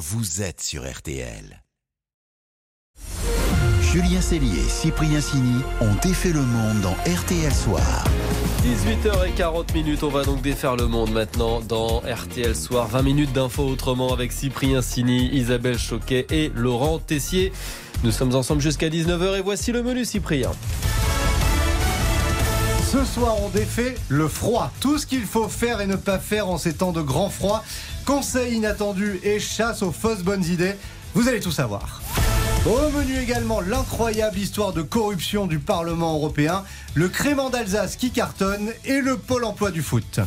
vous êtes sur RTL. Julien Cellier et Cyprien Sini ont défait le monde dans RTL Soir. 18h40 minutes, on va donc défaire le monde maintenant dans RTL Soir. 20 minutes d'infos autrement avec Cyprien Sini, Isabelle Choquet et Laurent Tessier. Nous sommes ensemble jusqu'à 19h et voici le menu Cyprien. Ce soir, on défait le froid. Tout ce qu'il faut faire et ne pas faire en ces temps de grand froid. Conseils inattendus et chasse aux fausses bonnes idées. Vous allez tout savoir. Au également l'incroyable histoire de corruption du Parlement européen, le crément d'Alsace qui cartonne et le pôle emploi du foot.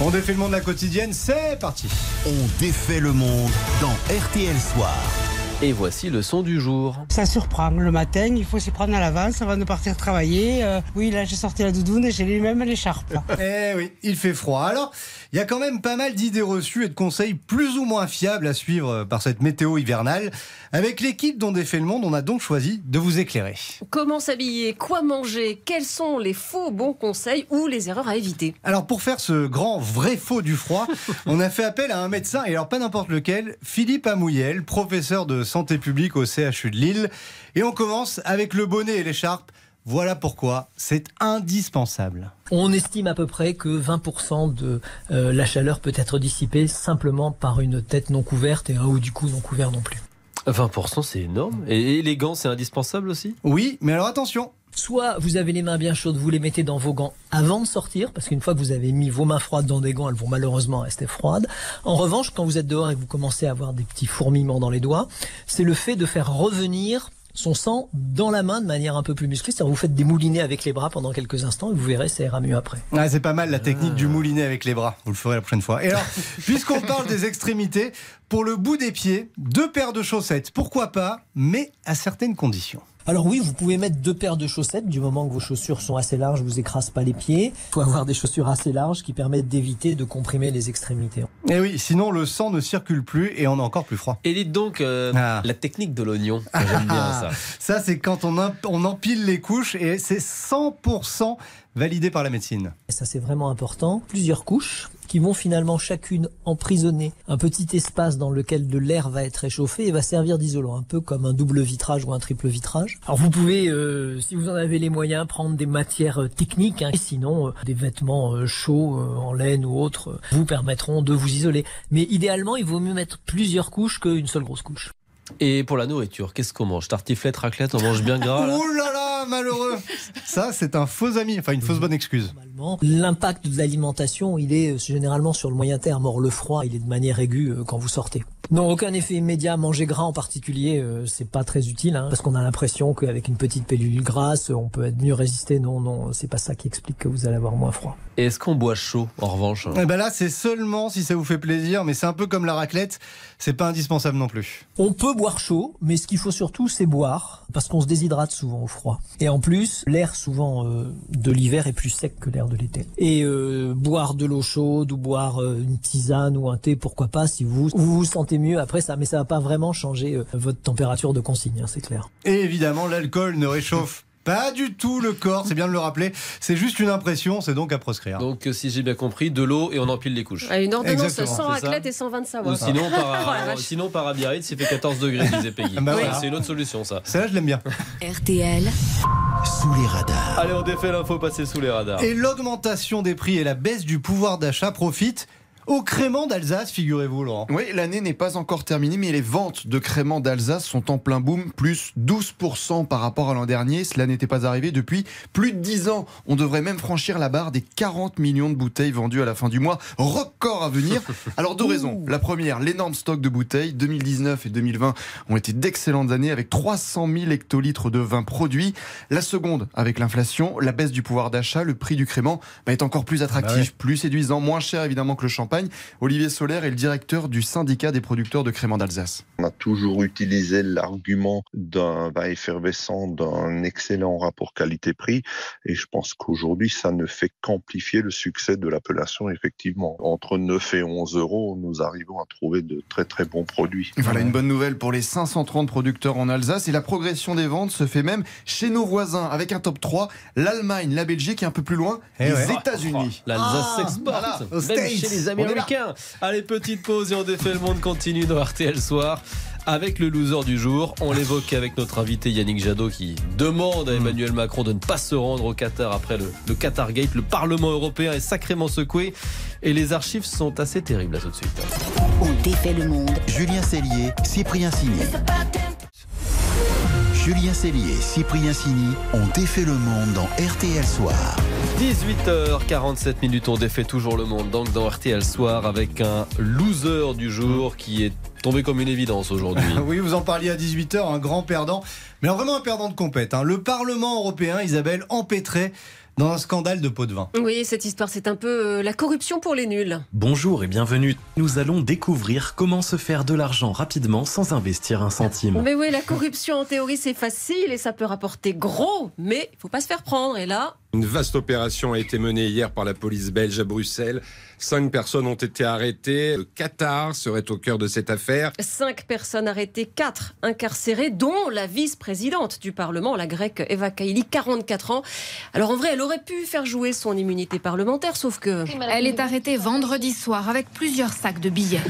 On défait le monde de la quotidienne, c'est parti. On défait le monde dans RTL Soir. Et voici le son du jour. Ça surprend. Le matin, il faut s'y prendre à l'avance avant de partir travailler. Euh, oui, là, j'ai sorti la doudoune et j'ai lu même l'écharpe. Eh oui, il fait froid. Alors, il y a quand même pas mal d'idées reçues et de conseils plus ou moins fiables à suivre par cette météo hivernale. Avec l'équipe dont défait le monde, on a donc choisi de vous éclairer. Comment s'habiller Quoi manger Quels sont les faux bons conseils ou les erreurs à éviter Alors, pour faire ce grand vrai faux du froid, on a fait appel à un médecin, et alors pas n'importe lequel, Philippe Amouyel, professeur de santé publique au CHU de Lille. Et on commence avec le bonnet et l'écharpe. Voilà pourquoi c'est indispensable. On estime à peu près que 20% de euh, la chaleur peut être dissipée simplement par une tête non couverte et un haut du cou non couvert non plus. 20% c'est énorme. Et les gants c'est indispensable aussi? Oui, mais alors attention, Soit vous avez les mains bien chaudes, vous les mettez dans vos gants avant de sortir, parce qu'une fois que vous avez mis vos mains froides dans des gants, elles vont malheureusement rester froides. En revanche, quand vous êtes dehors et que vous commencez à avoir des petits fourmillements dans les doigts, c'est le fait de faire revenir son sang dans la main de manière un peu plus musclée. C'est-à-dire vous faites des moulinets avec les bras pendant quelques instants et vous verrez, ça ira mieux après. Ah, c'est pas mal la technique du moulinet avec les bras. Vous le ferez la prochaine fois. Et alors, puisqu'on parle des extrémités, pour le bout des pieds, deux paires de chaussettes, pourquoi pas, mais à certaines conditions. Alors oui, vous pouvez mettre deux paires de chaussettes du moment que vos chaussures sont assez larges, vous écrasez pas les pieds. Il faut avoir des chaussures assez larges qui permettent d'éviter de comprimer les extrémités. Et oui, sinon le sang ne circule plus et on a encore plus froid. Et dites donc euh, Ah. la technique de l'oignon. J'aime bien ça. Ça, c'est quand on, on empile les couches et c'est 100% validé par la médecine. Et ça c'est vraiment important. Plusieurs couches qui vont finalement chacune emprisonner un petit espace dans lequel de l'air va être réchauffé et va servir d'isolant, un peu comme un double vitrage ou un triple vitrage. Alors vous pouvez, euh, si vous en avez les moyens, prendre des matières euh, techniques, hein, et sinon euh, des vêtements euh, chauds euh, en laine ou autres euh, vous permettront de vous isoler. Mais idéalement, il vaut mieux mettre plusieurs couches qu'une seule grosse couche. Et pour la nourriture, qu'est-ce qu'on mange? Tartiflette, raclette, on mange bien gras là? Oh là là, malheureux Ça, c'est un faux ami, enfin une fausse bonne excuse. Normalement, L'impact de l'alimentation, il est euh, généralement sur le moyen terme. Or, le froid, il est de manière aiguë euh, quand vous sortez. Non, aucun effet immédiat. Manger gras en particulier, euh, c'est pas très utile, hein, parce qu'on a l'impression qu'avec une petite pellicule grasse, on peut être mieux résisté. Non, non, c'est pas ça qui explique que vous allez avoir moins froid. Et est-ce qu'on boit chaud en revanche Et ben là, c'est seulement si ça vous fait plaisir, mais c'est un peu comme la raclette, c'est pas indispensable non plus. On peut boire chaud, mais ce qu'il faut surtout, c'est boire, parce qu'on se déshydrate souvent au froid. Et en plus, l'air souvent euh, de l'hiver est plus sec que l'air de l'été. Et euh, boire de l'eau chaude ou boire euh, une tisane ou un thé, pourquoi pas, si vous vous, sentez mieux après ça, mais ça va pas vraiment changer votre température de consigne, hein, c'est clair. Et évidemment, l'alcool ne réchauffe pas du tout le corps, c'est bien de le rappeler. C'est juste une impression, c'est donc à proscrire. Donc euh, si j'ai bien compris, de l'eau et on empile les couches. Une ordonnance Exactement, sans raclette et sans vin de Ou Savoie. sinon par, Oh sinon par à Biarritz, il fait 14 degrés, disait Peggy. Ah bah Ouais, voilà. C'est une autre solution ça. Celle-là, je l'aime bien. RTL, Sous les radars. Allez, on défait l'info passée sous les radars. Et l'augmentation des prix et la baisse du pouvoir d'achat profitent au crément d'Alsace, figurez-vous, Laurent. Oui, l'année n'est pas encore terminée, mais les ventes de créments d'Alsace sont en plein boom, plus 12% par rapport à l'an dernier. Cela n'était pas arrivé depuis plus de 10 ans. On devrait même franchir la barre des 40 millions de bouteilles vendues à la fin du mois. Record à venir. Alors deux raisons. La première, l'énorme stock de bouteilles. 2019 et 2020 ont été d'excellentes années avec 300 000 hectolitres de vin produits. La seconde, avec l'inflation, la baisse du pouvoir d'achat, le prix du crément bah, est encore plus attractif, Bah ouais. plus séduisant, moins cher évidemment que le champagne. Olivier Solaire est le directeur du syndicat des producteurs de créments d'Alsace. On a toujours utilisé l'argument d'un vin effervescent, d'un excellent rapport qualité-prix. Et je pense qu'aujourd'hui, ça ne fait qu'amplifier le succès de l'appellation, effectivement. Entre 9 et 11 euros, nous arrivons à trouver de très très bons produits. Voilà une bonne nouvelle pour les 530 producteurs en Alsace et la progression des ventes se fait même chez nos voisins avec un top 3, l'Allemagne, la Belgique et un peu plus loin, Eh les ouais. États-Unis. L'Alsace Ah, s'exporte, voilà, aux même States. chez les On est américain. Allez, petite pause et on défait le monde continue dans RTL Soir avec le loser du jour. On l'évoquait avec notre invité Yannick Jadot qui demande à Emmanuel Macron de ne pas se rendre au Qatar après le, le Qatar Gate. Le Parlement européen est sacrément secoué et les archives sont assez terribles à tout de suite. On défait le monde. Julien Cellier, Cyprien Signé. Julien Cellier et Cyprien Sini ont défait le monde dans RTL Soir. 18h47 minutes, on défait toujours le monde donc dans RTL Soir avec un loser du jour qui est tombé comme une évidence aujourd'hui. oui, vous en parliez à 18h, un grand perdant, mais vraiment un perdant de compète. hein. Le Parlement européen, Isabelle, empêtré dans un scandale de pot de vin. Oui, cette histoire, c'est un peu euh, la corruption pour les nuls. Bonjour et bienvenue. Nous allons découvrir comment se faire de l'argent rapidement sans investir un centime. Mais oui, la corruption en théorie c'est facile et ça peut rapporter gros, mais il faut pas se faire prendre. Et là, Une vaste opération a été menée hier par la police belge à Bruxelles. Cinq personnes ont été arrêtées. Le Qatar serait au cœur de cette affaire. cinq personnes arrêtées, quatre incarcérées, dont la vice-présidente du Parlement, la grecque Eva Kaili, 44 ans. Alors en vrai, elle aurait pu faire jouer son immunité parlementaire, sauf que Elle est arrêtée vendredi soir avec plusieurs sacs de billets.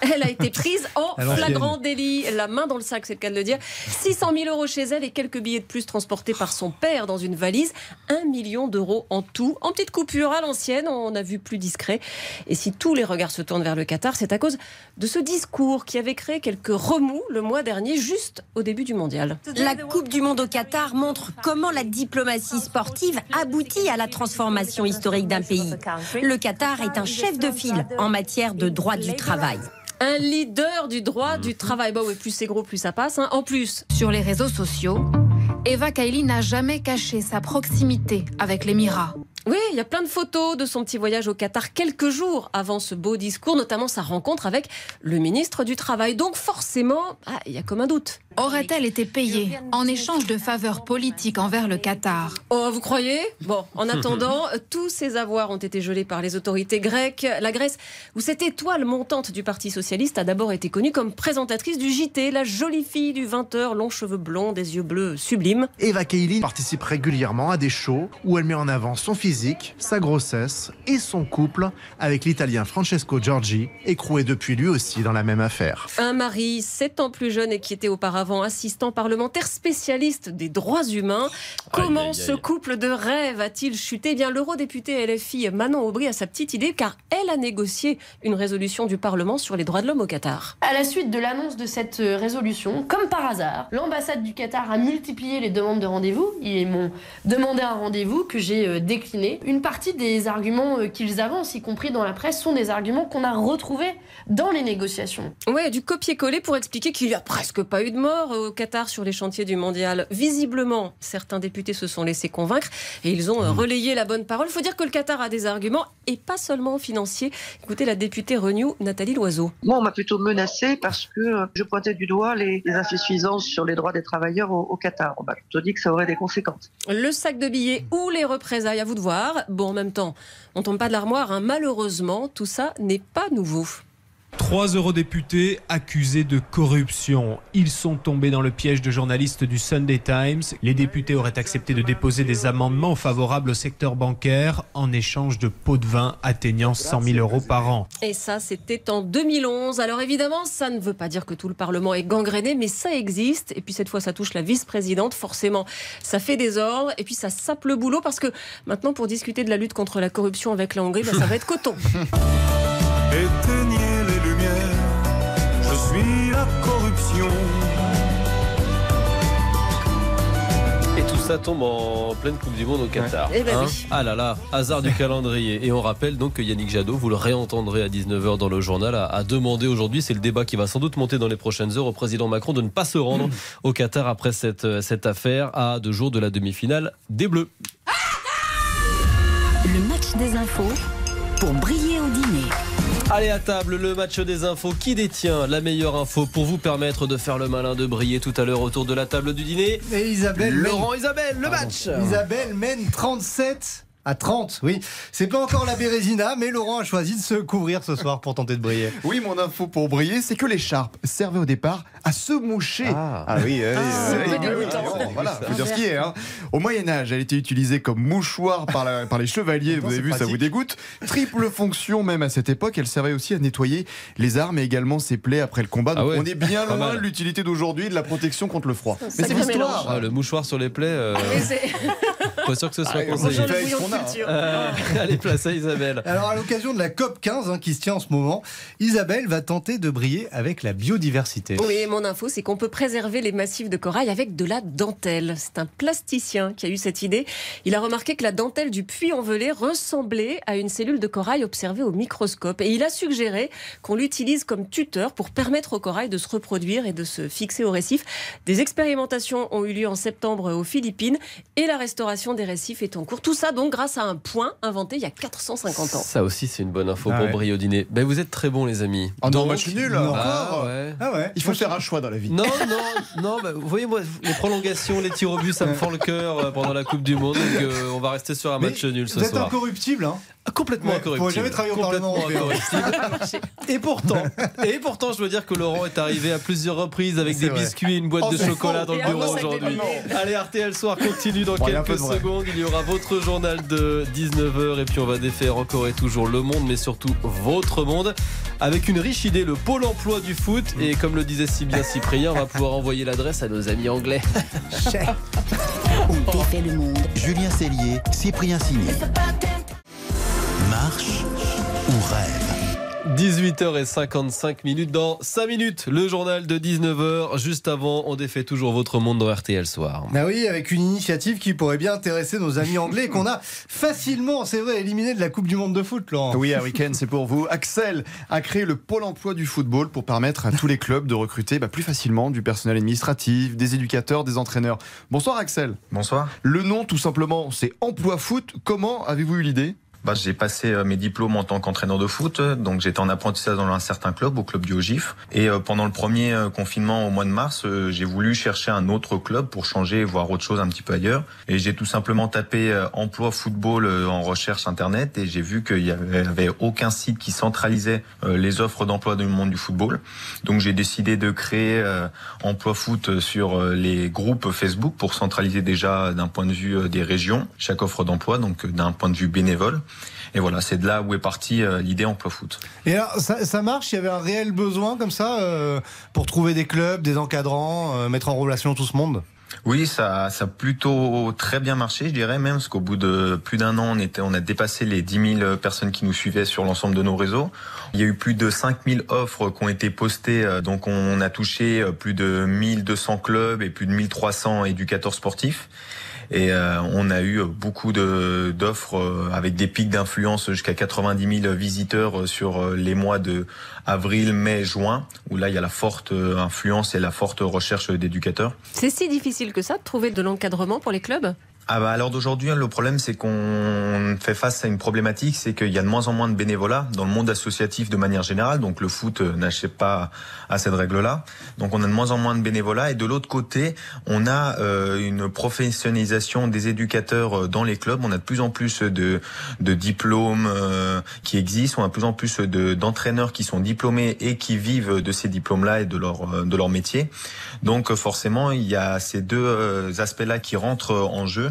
Elle a été prise en flagrant délit. La main dans le sac, c'est le cas de le dire. 600 000 euros chez elle et quelques billets de plus transportés par son père dans une valise. Un million d'euros en tout, en petite coupure à l'ancienne. On a vu plus discret. Et si tous les regards se tournent vers le Qatar, c'est à cause de ce discours qui avait créé quelques remous le mois dernier, juste au début du mondial. La Coupe du Monde au Qatar montre comment la diplomatie sportive aboutit à la transformation historique d'un pays. Le Qatar est un chef de file en matière de droit du travail. Un leader du droit du travail. Bah oui, plus c'est gros, plus ça passe. hein. En plus, Sur les réseaux sociaux, Eva Kaili n'a jamais caché sa proximité avec l'Émirat. Oui, il y a plein de photos de son petit voyage au Qatar quelques jours avant ce beau discours, notamment sa rencontre avec le ministre du Travail. Donc forcément, ah, il y a comme un doute. Aurait-elle été payée en échange de faveurs politiques envers le Qatar Oh, vous croyez? Bon, en attendant, tous ces avoirs ont été gelés par les autorités grecques. La Grèce, où cette étoile montante du Parti socialiste a d'abord été connue comme présentatrice du JT, la jolie fille du 20h, longs cheveux blonds, des yeux bleus sublimes. Eva Kaili participe régulièrement à des shows où elle met en avant son physique, sa grossesse et son couple avec l'italien Francesco Giorgi, écroué depuis lui aussi dans la même affaire. Un mari, 7 ans plus jeune et qui était auparavant assistant parlementaire spécialiste des droits humains. Comment Aïe, aïe, ce couple de rêve a-t-il chuté? Eh bien, l'eurodéputé LFI Manon Aubry a sa petite idée car elle a négocié une résolution du Parlement sur les droits de l'homme au Qatar. À la suite de l'annonce de cette euh, résolution, comme par hasard, l'ambassade du Qatar a multiplié les demandes de rendez-vous. Ils m'ont demandé un rendez-vous que j'ai euh, décliné. Une partie des arguments euh, qu'ils avancent, y compris dans la presse, sont des arguments qu'on a retrouvés dans les négociations. Ouais, du copier-coller pour expliquer qu'il n'y a presque pas eu de mort au Qatar sur les chantiers du mondial. Visiblement, certains députés se sont laissés convaincre et ils ont euh, relayé la bonne parole. Il faut dire que le Qatar a des arguments et pas seulement financiers. Écoutez la députée Renew, Nathalie Loiseau. Moi, on m'a plutôt menacé parce que euh, je pointais du doigt les, les insuffisances sur les droits des travailleurs au, au Qatar. On m'a plutôt dit que ça aurait des conséquences. Le sac de billets ou les représailles, à vous de voir. Bon, en même temps, on tombe pas de l'armoire. hein. Malheureusement, tout ça n'est pas nouveau. Trois eurodéputés accusés de corruption. Ils sont tombés dans le piège de journalistes du Sunday Times. Les députés auraient accepté de déposer des amendements favorables au secteur bancaire en échange de pots de vin atteignant 100 000 euros par an. Et ça, c'était en 2011. Alors évidemment, ça ne veut pas dire que tout le Parlement est gangréné, mais ça existe. Et puis cette fois, ça touche la vice-présidente. Forcément, ça fait des ordres. Et puis ça sape le boulot parce que maintenant, pour discuter de la lutte contre la corruption avec la Hongrie, bah, ça va être coton. ça tombe en pleine Coupe du Monde au Qatar. Eh ben oui. Ah là là, hasard du calendrier. Et on rappelle donc que Yannick Jadot, vous le réentendrez à 19h dans le journal, a, a demandé aujourd'hui, c'est le débat qui va sans doute monter dans les prochaines heures, au président Macron de ne pas se rendre au Qatar après cette, euh, cette affaire à deux jours de la demi-finale des Bleus. Le match des infos pour briller. Allez à table, le match des infos. Qui détient la meilleure info pour vous permettre de faire le malin, de briller tout à l'heure autour de la table du dîner Et Isabelle Laurent mène- Isabelle, le Pardon. match Isabelle mène 37 À 30, oui. C'est pas encore la Bérésina, mais Laurent a choisi de se couvrir ce soir pour tenter de briller. Oui, mon info pour briller, c'est que l'écharpe servait au départ à se moucher. Ah, oui, oui, Ah, oui, oui, oui, oui, oui, oui, oui. voilà, faut dire ce qui est. hein. Au Moyen Âge, elle était utilisée comme mouchoir par, la- par les chevaliers. Vous avez vu, ça vous dégoûte. Triple fonction même à cette époque. Elle servait aussi à nettoyer les armes et également ses plaies après le combat. Donc Ah ouais, on est bien loin mal. de l'utilité d'aujourd'hui de la protection contre le froid. Mais c'est l'histoire. Ah, le mouchoir sur les plaies, euh, pas sûr que ce soit Ah, conseillé. Euh, allez, place à Isabelle. Alors, à l'occasion de la COP 15 hein, qui se tient en ce moment, Isabelle va tenter de briller avec la biodiversité. Oui, mon info, c'est qu'on peut préserver les massifs de corail avec de la dentelle. C'est un plasticien qui a eu cette idée. Il a remarqué que la dentelle du puits envelé ressemblait à une cellule de corail observée au microscope. Et il a suggéré qu'on l'utilise comme tuteur pour permettre au corail de se reproduire et de se fixer au récif. Des expérimentations ont eu lieu en septembre aux Philippines et la restauration des récifs est en cours. Tout ça donc grâce à un point inventé il y a 450 ans. Ça aussi, c'est une bonne info Ah pour ouais. briller au dîner. Ben, vous êtes très bons, les amis. Oh non, Donc- moi, je suis nul, Ah, encore. ouais. Ah ouais Il faut faire un choix dans la vie. Non, non, non. bah, vous voyez, moi, les prolongations, les tirs au but, ça me fend le cœur euh, pendant la Coupe du Monde. Donc, euh, on va rester sur un Mais match nul ce Vous êtes soir. incorruptible, hein Ah, Complètement Ouais, incorruptible. faut jamais travailler au Complètement Parlement incorruptible. et pourtant, et pourtant, je veux dire que Laurent est arrivé à plusieurs reprises avec des vrai. biscuits et une boîte Oh, de chocolat dans le bureau aujourd'hui. Allez, RTL Soir continue dans Bon, quelques secondes. Il y aura votre journal de 19h et puis on va défaire encore et toujours le monde, mais surtout votre monde, avec une riche idée, le pôle emploi du foot. Et comme le disait si bien Cyprien, on va pouvoir envoyer l'adresse à nos amis anglais. On défait le monde. Julien Cellier, Cyprien Signé. Marche ou rêve 18h55 minutes dans 5 minutes, le journal de 19h. Juste avant, on défait toujours votre monde dans RTL Soir. Ah oui, avec une initiative qui pourrait bien intéresser nos amis anglais qu'on a facilement, c'est vrai, éliminé de la Coupe du Monde de foot, Laurent. Oui, un week-end, c'est pour vous. Axel a créé le pôle emploi du football pour permettre à tous les clubs de recruter bah, plus facilement du personnel administratif, des éducateurs, des entraîneurs. Bonsoir Axel. Bonsoir. Le nom, tout simplement, c'est Emploi Foot. Comment avez-vous eu l'idée? Bah, j'ai passé euh, mes diplômes en tant qu'entraîneur de foot, donc j'étais en apprentissage dans un certain club, au club du Haut-Gif. Et euh, pendant le premier euh, confinement au mois de mars, j'ai voulu chercher un autre club pour changer, voir autre chose un petit peu ailleurs. Et j'ai tout simplement tapé emploi football en recherche internet et j'ai vu qu'il y avait, aucun site qui centralisait les offres d'emploi du monde du football. Donc j'ai décidé de créer emploi foot sur les groupes Facebook pour centraliser déjà d'un point de vue des régions chaque offre d'emploi, donc d'un point de vue bénévole. Et voilà, c'est de là où est partie euh, l'idée emploi foot. Et alors, ça, ça marche? Il y avait un réel besoin comme ça euh, pour trouver des clubs, des encadrants, euh, mettre en relation tout ce monde? Oui, ça, ça a plutôt très bien marché, je dirais même, parce qu'au bout de plus d'un an, on était, on a dépassé les 10 000 personnes qui nous suivaient sur l'ensemble de nos réseaux. Il y a eu plus de 5 000 offres qui ont été postées, euh, donc on a touché euh, plus de 1200 clubs et plus de 1300 éducateurs sportifs. Et euh, on a eu beaucoup d'offres euh, avec des pics d'influence jusqu'à 90 000 visiteurs euh, sur les mois de avril, mai, juin, où là il y a la forte influence et la forte recherche d'éducateurs. C'est si difficile que ça de trouver de l'encadrement pour les clubs? Ah bah l'heure d'aujourd'hui, le problème c'est qu'on fait face à une problématique, c'est qu'il y a de moins en moins de bénévolat dans le monde associatif de manière générale. Donc le foot euh, n'achète pas à cette règle-là. Donc on a de moins en moins de bénévolat. Et de l'autre côté, on a euh, une professionnalisation des éducateurs euh, dans les clubs. On a de plus en plus de, diplômes qui existent. On a de plus en plus de- d'entraîneurs qui sont diplômés et qui vivent de ces diplômes-là et de leur de leur métier. Donc forcément, il y a ces deux aspects-là qui rentrent en jeu.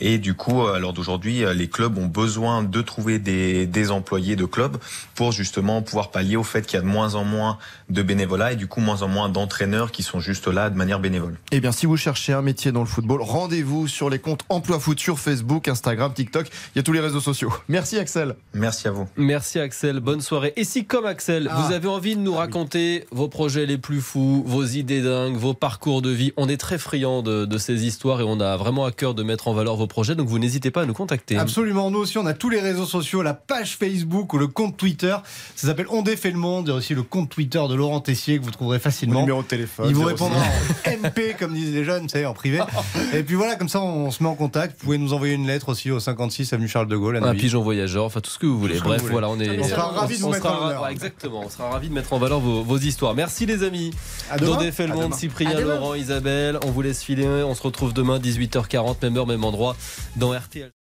Et du coup, à l'heure d'aujourd'hui, euh, les clubs ont besoin de trouver des, des employés de clubs pour justement pouvoir pallier au fait qu'il y a de moins en moins de bénévolat et du coup moins en moins d'entraîneurs qui sont juste là de manière bénévole. Eh bien, si vous cherchez un métier dans le football, rendez-vous sur les comptes Emploi Foot sur Facebook, Instagram, TikTok. Il y a tous les réseaux sociaux. Merci Axel. Merci à vous. Merci Axel, bonne soirée. Et si comme Axel, Ah. vous avez envie de nous raconter vos projets les plus fous, vos idées dingues, vos parcours de vie, on est très friands de, de ces histoires et on a vraiment à cœur de mettre en valeur vos projets, donc vous n'hésitez pas à nous contacter. Absolument, nous aussi on a tous les réseaux sociaux, la page Facebook ou le compte Twitter. Ça s'appelle On défait le monde. Il y a aussi le compte Twitter de Laurent Tessier que vous trouverez Mon facilement. numéro de téléphone. Il vous 06. répondra en MP, comme disent les jeunes, vous savez, en privé. Et puis voilà, comme ça, on se met en contact. Vous pouvez nous envoyer une lettre aussi au 56 avenue Charles de Gaulle. à Un pigeon voyageur, enfin tout ce que vous voulez. Bref, vous voulez. voilà, on est. On sera ravis de vous on mettre en valeur. ouais, exactement, on sera ravis de mettre en valeur vos, vos histoires. Merci les amis. Dans Défait le À monde, demain. Cyprien. Laurent, Isabelle. On vous laisse filer. On se retrouve demain 18h40, même heure, même endroit, dans RTL.